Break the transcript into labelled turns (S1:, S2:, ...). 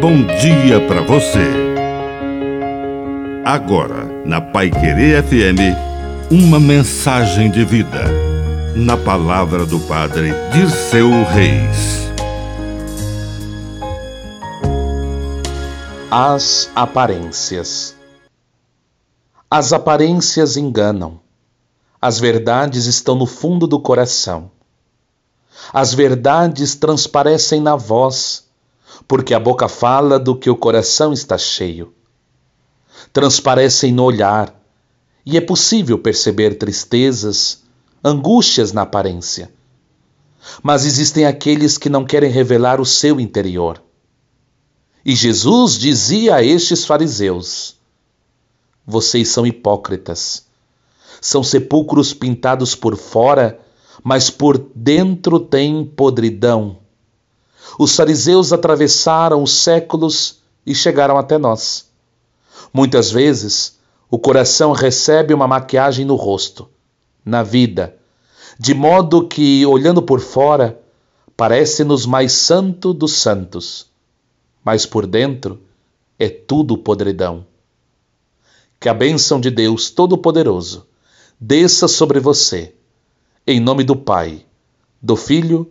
S1: bom dia para você. Agora, na Pai Querer FM, uma mensagem de vida. Na palavra do Padre Dirceu Reis.
S2: As aparências. As aparências enganam. As verdades estão no fundo do coração. As verdades transparecem na voz porque a boca fala do que o coração está cheio. Transparecem no olhar, e é possível perceber tristezas, angústias na aparência. Mas existem aqueles que não querem revelar o seu interior. E Jesus dizia a estes fariseus: Vocês são hipócritas. São sepulcros pintados por fora, mas por dentro têm podridão os fariseus atravessaram os séculos e chegaram até nós. Muitas vezes, o coração recebe uma maquiagem no rosto, na vida, de modo que, olhando por fora, parece-nos mais santo dos santos, mas por dentro é tudo podridão. Que a bênção de Deus Todo-Poderoso desça sobre você, em nome do Pai, do Filho